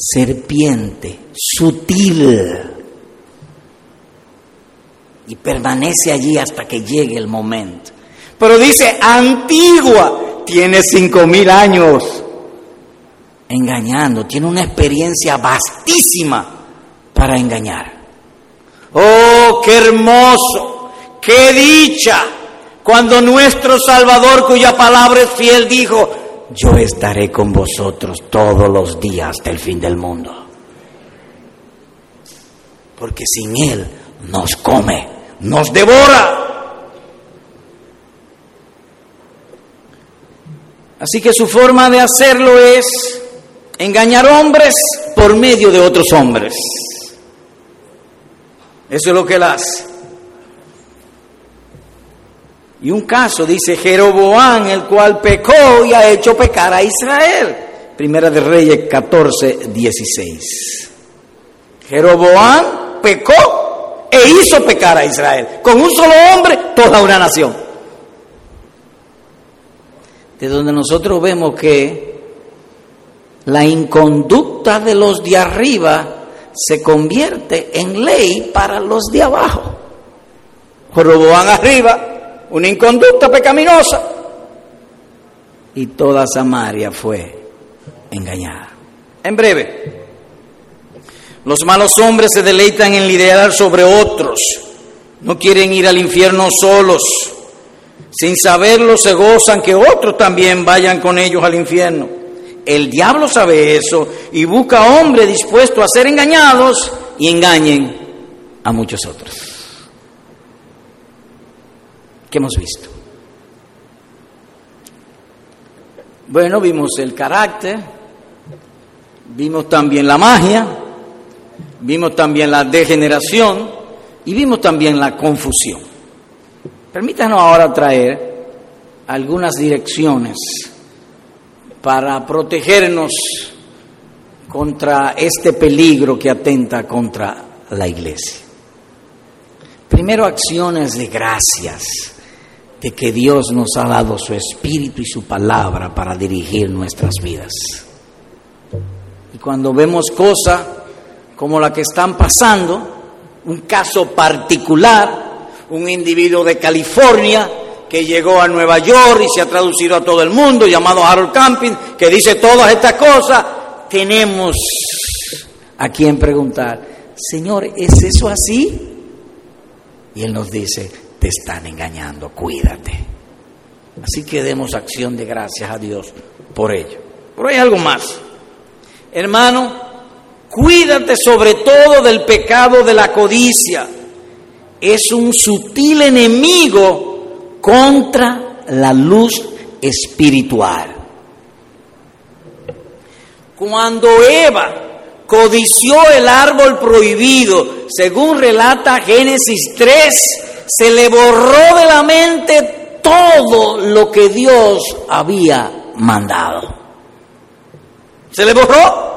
serpiente sutil y permanece allí hasta que llegue el momento. Pero dice antigua, tiene cinco mil años engañando, tiene una experiencia vastísima para engañar. Oh, qué hermoso, qué dicha, cuando nuestro Salvador, cuya palabra es fiel, dijo, yo estaré con vosotros todos los días del fin del mundo. Porque sin Él nos come nos devora. Así que su forma de hacerlo es engañar hombres por medio de otros hombres. Eso es lo que él hace. Y un caso dice Jeroboán, el cual pecó y ha hecho pecar a Israel. Primera de Reyes 14, 16. Jeroboán pecó e hizo pecar a Israel. Con un solo hombre, toda una nación. De donde nosotros vemos que la inconducta de los de arriba se convierte en ley para los de abajo. Roboán arriba, una inconducta pecaminosa. Y toda Samaria fue engañada. En breve, los malos hombres se deleitan en liderar sobre otros. No quieren ir al infierno solos. Sin saberlo se gozan que otros también vayan con ellos al infierno. El diablo sabe eso y busca hombres dispuestos a ser engañados y engañen a muchos otros. ¿Qué hemos visto? Bueno, vimos el carácter, vimos también la magia, vimos también la degeneración y vimos también la confusión. Permítanos ahora traer algunas direcciones para protegernos contra este peligro que atenta contra la iglesia. Primero, acciones de gracias de que Dios nos ha dado su espíritu y su palabra para dirigir nuestras vidas. Y cuando vemos cosas como la que están pasando, un caso particular, un individuo de California que llegó a Nueva York y se ha traducido a todo el mundo, llamado Harold Camping, que dice todas estas cosas, tenemos a quien preguntar, Señor, ¿es eso así? Y Él nos dice, te están engañando, cuídate. Así que demos acción de gracias a Dios por ello. Pero hay algo más. Hermano, Cuídate sobre todo del pecado de la codicia. Es un sutil enemigo contra la luz espiritual. Cuando Eva codició el árbol prohibido, según relata Génesis 3, se le borró de la mente todo lo que Dios había mandado. Se le borró.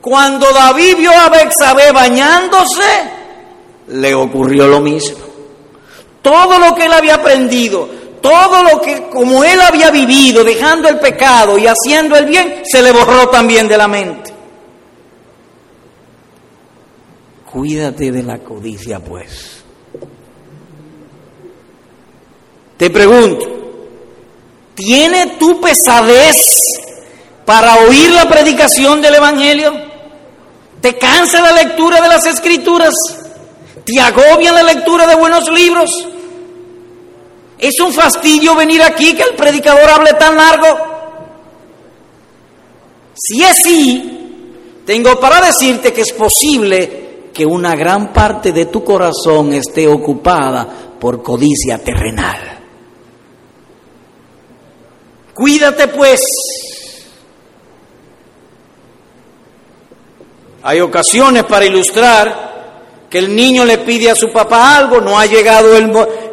Cuando David vio a Bexabé bañándose, le ocurrió lo mismo. Todo lo que él había aprendido, todo lo que como él había vivido, dejando el pecado y haciendo el bien, se le borró también de la mente. Cuídate de la codicia, pues. Te pregunto, ¿tiene tu pesadez para oír la predicación del Evangelio? ¿Te cansa la lectura de las escrituras? ¿Te agobia la lectura de buenos libros? ¿Es un fastidio venir aquí que el predicador hable tan largo? Si es sí, tengo para decirte que es posible que una gran parte de tu corazón esté ocupada por codicia terrenal. Cuídate pues Hay ocasiones para ilustrar que el niño le pide a su papá algo, no ha llegado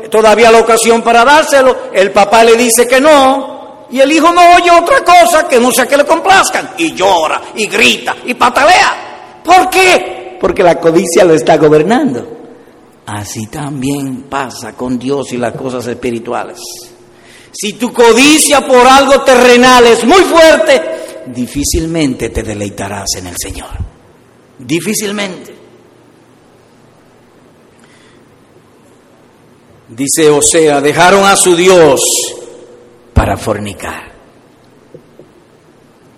todavía la ocasión para dárselo, el papá le dice que no, y el hijo no oye otra cosa que no sea que le complazcan, y llora, y grita, y patalea. ¿Por qué? Porque la codicia lo está gobernando. Así también pasa con Dios y las cosas espirituales. Si tu codicia por algo terrenal es muy fuerte, difícilmente te deleitarás en el Señor. Difícilmente. Dice Osea, dejaron a su Dios para fornicar.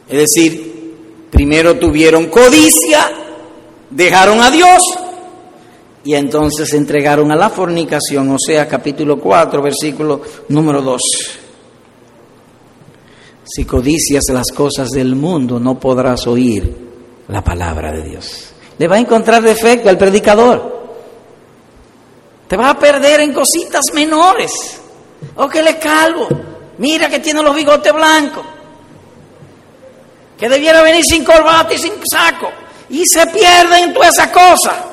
Es decir, primero tuvieron codicia, dejaron a Dios y entonces se entregaron a la fornicación, o sea, capítulo 4, versículo número 2. Si codicias las cosas del mundo, no podrás oír la palabra de Dios. Le va a encontrar defecto al predicador. Te va a perder en cositas menores. O que le calvo. Mira que tiene los bigotes blancos. Que debiera venir sin corbata y sin saco. Y se pierde en toda esa cosa.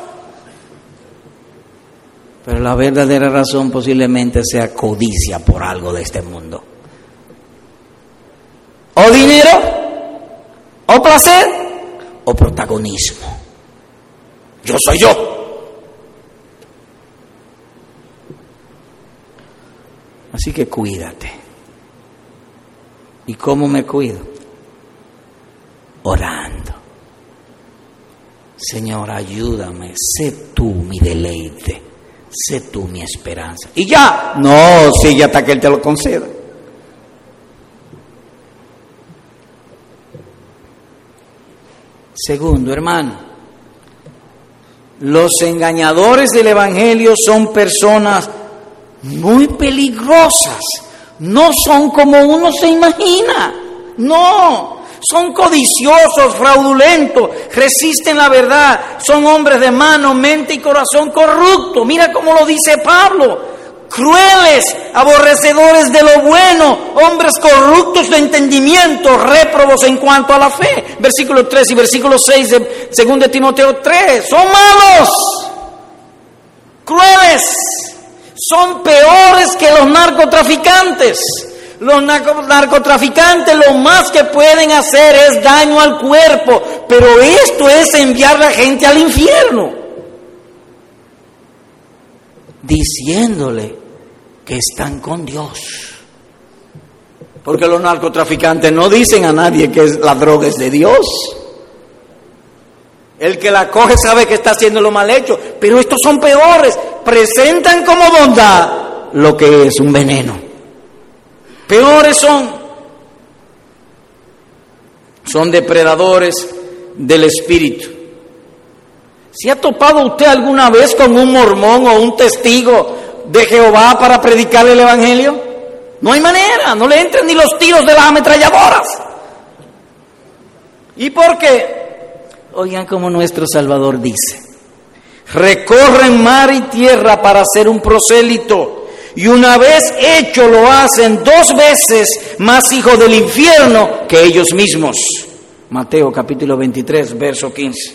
Pero la verdadera razón posiblemente sea codicia por algo de este mundo. O dinero, o placer, o protagonismo. Yo soy yo. Así que cuídate. ¿Y cómo me cuido? Orando. Señor, ayúdame, sé tú mi deleite sé tú mi esperanza. Y ya, no, sigue hasta que Él te lo conceda. Segundo, hermano, los engañadores del Evangelio son personas muy peligrosas, no son como uno se imagina, no, son codiciosos, fraudulentos, resisten la verdad, son hombres de mano, mente y corazón corrupto. Mira cómo lo dice Pablo. Crueles, aborrecedores de lo bueno, hombres corruptos de entendimiento, réprobos en cuanto a la fe. Versículo 3 y versículo 6 de 2 Timoteo 3. Son malos, crueles, son peores que los narcotraficantes los narcotraficantes lo más que pueden hacer es daño al cuerpo, pero esto es enviar a la gente al infierno. Diciéndole que están con Dios. Porque los narcotraficantes no dicen a nadie que la droga es de Dios. El que la coge sabe que está haciendo lo mal hecho, pero estos son peores. Presentan como bondad lo que es un veneno. Peores son. Son depredadores del espíritu. ¿Se ha topado usted alguna vez con un mormón o un testigo de Jehová para predicar el Evangelio? No hay manera, no le entran ni los tiros de las ametralladoras. ¿Y por qué? Oigan como nuestro Salvador dice, recorren mar y tierra para hacer un prosélito y una vez hecho lo hacen dos veces más hijos del infierno que ellos mismos. Mateo capítulo 23, verso 15.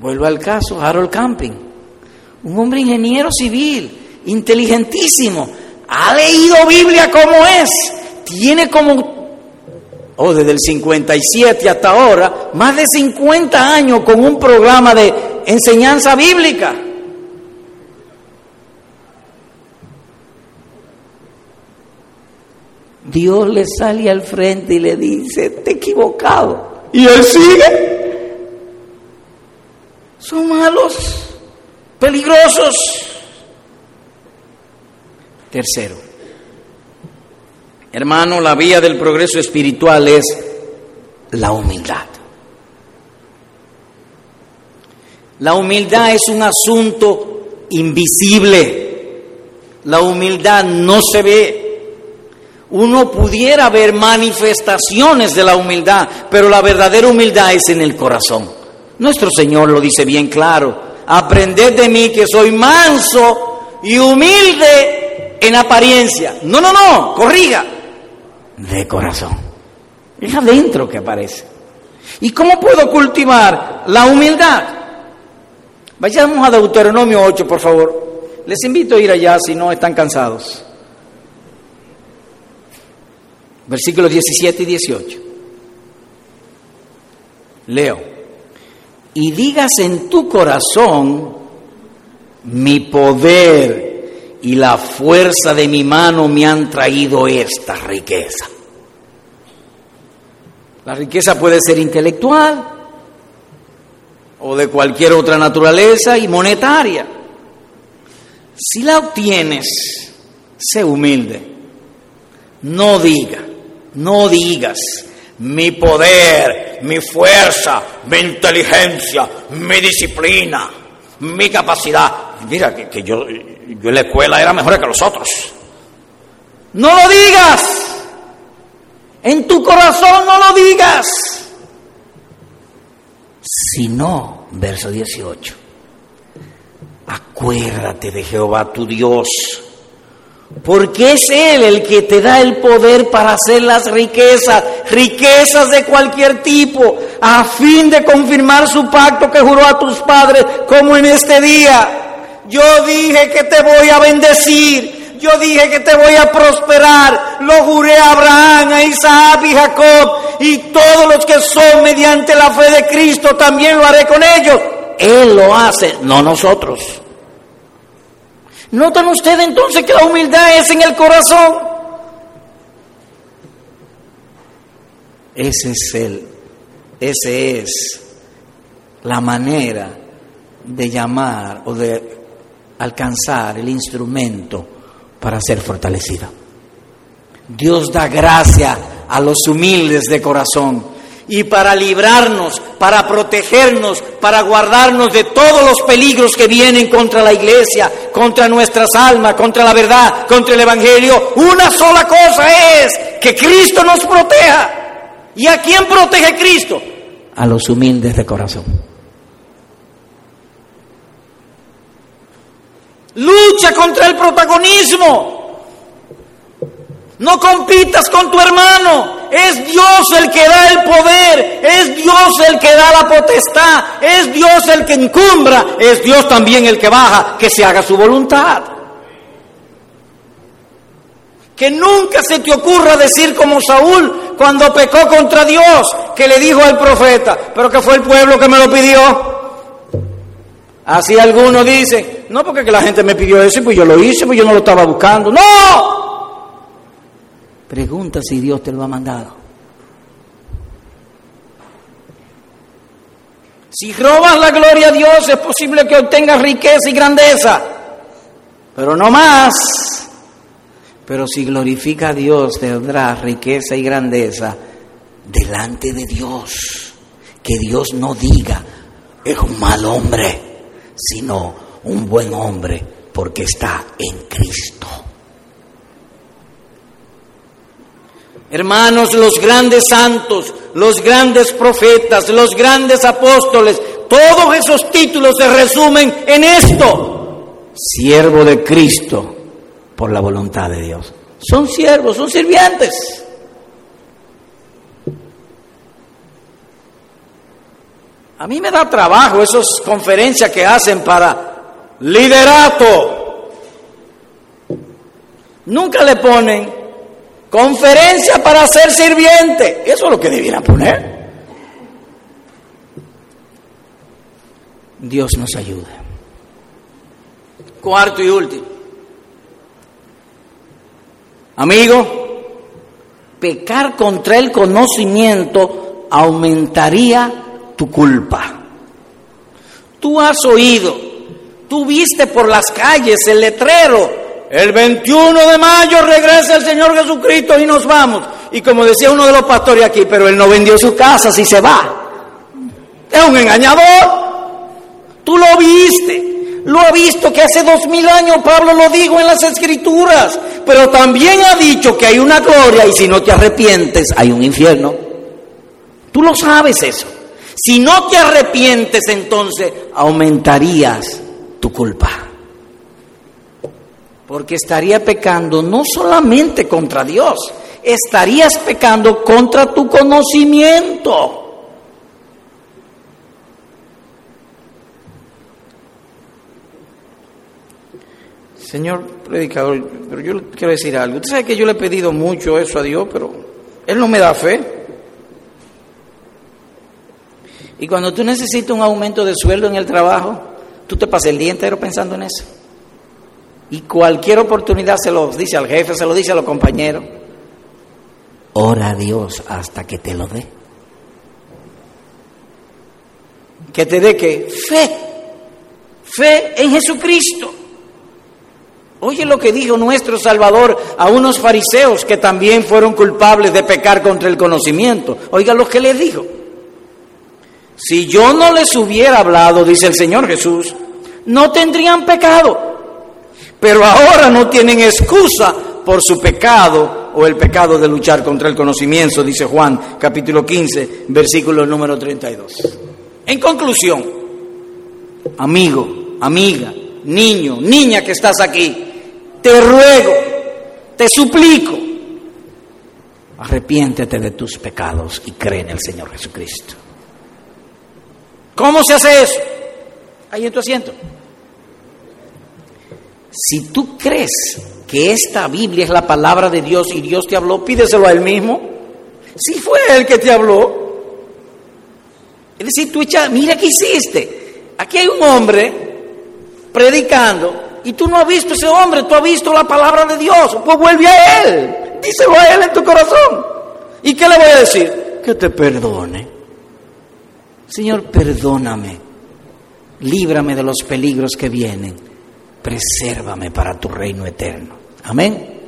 Vuelvo al caso, Harold Camping, un hombre ingeniero civil, inteligentísimo, ha leído Biblia como es, tiene como, o oh, desde el 57 hasta ahora, más de 50 años con un programa de enseñanza bíblica. Dios le sale al frente y le dice, te he equivocado. Y él sigue. Son malos, peligrosos. Tercero, hermano, la vía del progreso espiritual es la humildad. La humildad es un asunto invisible. La humildad no se ve, uno pudiera ver manifestaciones de la humildad, pero la verdadera humildad es en el corazón. Nuestro Señor lo dice bien claro, aprended de mí que soy manso y humilde en apariencia. No, no, no, corriga, de corazón. Es adentro que aparece. ¿Y cómo puedo cultivar la humildad? Vayamos a Deuteronomio 8, por favor. Les invito a ir allá si no están cansados versículos 17 y 18. Leo, y digas en tu corazón, mi poder y la fuerza de mi mano me han traído esta riqueza. La riqueza puede ser intelectual o de cualquier otra naturaleza y monetaria. Si la obtienes, sé humilde. No diga, no digas, mi poder, mi fuerza, mi inteligencia, mi disciplina, mi capacidad. Mira, que, yo, yo en la escuela era mejor que los otros. No lo digas. En tu corazón no lo digas. Si no, verso 18. Acuérdate de Jehová tu Dios, porque es Él el que te da el poder para hacer las riquezas, riquezas de cualquier tipo, a fin de confirmar su pacto que juró a tus padres, como en este día. Yo dije que te voy a bendecir, yo dije que te voy a prosperar. Lo juré a Abraham, a Isaac y Jacob. Y todos los que son mediante la fe de Cristo también lo haré con ellos. Él lo hace, no nosotros. ¿Notan ustedes entonces que la humildad es en el corazón? Ese es el, ese es la manera de llamar o de alcanzar el instrumento para ser fortalecida. Dios da gracia a los humildes de corazón y para librarnos, para protegernos, para guardarnos de todos los peligros que vienen contra la iglesia, contra nuestras almas, contra la verdad, contra el Evangelio. Una sola cosa es que Cristo nos proteja. ¿Y a quién protege Cristo? A los humildes de corazón. Lucha contra el protagonismo. No compitas con tu hermano. Es Dios el que da el poder. Es Dios el que da la potestad. Es Dios el que encumbra. Es Dios también el que baja. Que se haga su voluntad. Que nunca se te ocurra decir como Saúl cuando pecó contra Dios, que le dijo al profeta, pero que fue el pueblo que me lo pidió. Así algunos dicen, no porque la gente me pidió eso, pues yo lo hice, pues yo no lo estaba buscando. No. Pregunta si Dios te lo ha mandado. Si robas la gloria a Dios es posible que obtengas riqueza y grandeza, pero no más. Pero si glorifica a Dios tendrás riqueza y grandeza delante de Dios. Que Dios no diga, es un mal hombre sino un buen hombre porque está en Cristo. Hermanos, los grandes santos, los grandes profetas, los grandes apóstoles, todos esos títulos se resumen en esto. Siervo de Cristo por la voluntad de Dios. Son siervos, son sirvientes. A mí me da trabajo esas conferencias que hacen para liderato. Nunca le ponen conferencia para ser sirviente. Eso es lo que debieran poner. Dios nos ayude. Cuarto y último. Amigo, pecar contra el conocimiento aumentaría tu culpa. Tú has oído, tú viste por las calles el letrero. El 21 de mayo regresa el Señor Jesucristo y nos vamos. Y como decía uno de los pastores aquí, pero él no vendió su casa si se va. Es un engañador. Tú lo viste. Lo ha visto que hace dos mil años Pablo lo dijo en las escrituras, pero también ha dicho que hay una gloria y si no te arrepientes hay un infierno. Tú lo sabes eso. Si no te arrepientes, entonces aumentarías tu culpa. Porque estaría pecando no solamente contra Dios, estarías pecando contra tu conocimiento. Señor predicador, pero yo quiero decir algo. Usted sabe que yo le he pedido mucho eso a Dios, pero Él no me da fe. Y cuando tú necesitas un aumento de sueldo en el trabajo, tú te pasas el día entero pensando en eso. Y cualquier oportunidad se lo dice al jefe, se lo dice a los compañeros. Ora a Dios hasta que te lo dé. Que te dé fe, fe en Jesucristo. Oye lo que dijo nuestro Salvador a unos fariseos que también fueron culpables de pecar contra el conocimiento. Oiga lo que les dijo. Si yo no les hubiera hablado, dice el Señor Jesús, no tendrían pecado. Pero ahora no tienen excusa por su pecado o el pecado de luchar contra el conocimiento, dice Juan capítulo 15, versículo número 32. En conclusión, amigo, amiga, niño, niña que estás aquí, te ruego, te suplico, arrepiéntete de tus pecados y cree en el Señor Jesucristo. ¿Cómo se hace eso? Ahí en tu asiento. Si tú crees que esta Biblia es la palabra de Dios y Dios te habló, pídeselo a Él mismo. Si fue Él que te habló. Es decir, tú echa, mira qué hiciste. Aquí hay un hombre predicando y tú no has visto ese hombre, tú has visto la palabra de Dios. Pues vuelve a Él. Díselo a Él en tu corazón. ¿Y qué le voy a decir? Que te perdone. Señor, perdóname. Líbrame de los peligros que vienen. Presérvame para tu reino eterno. Amén.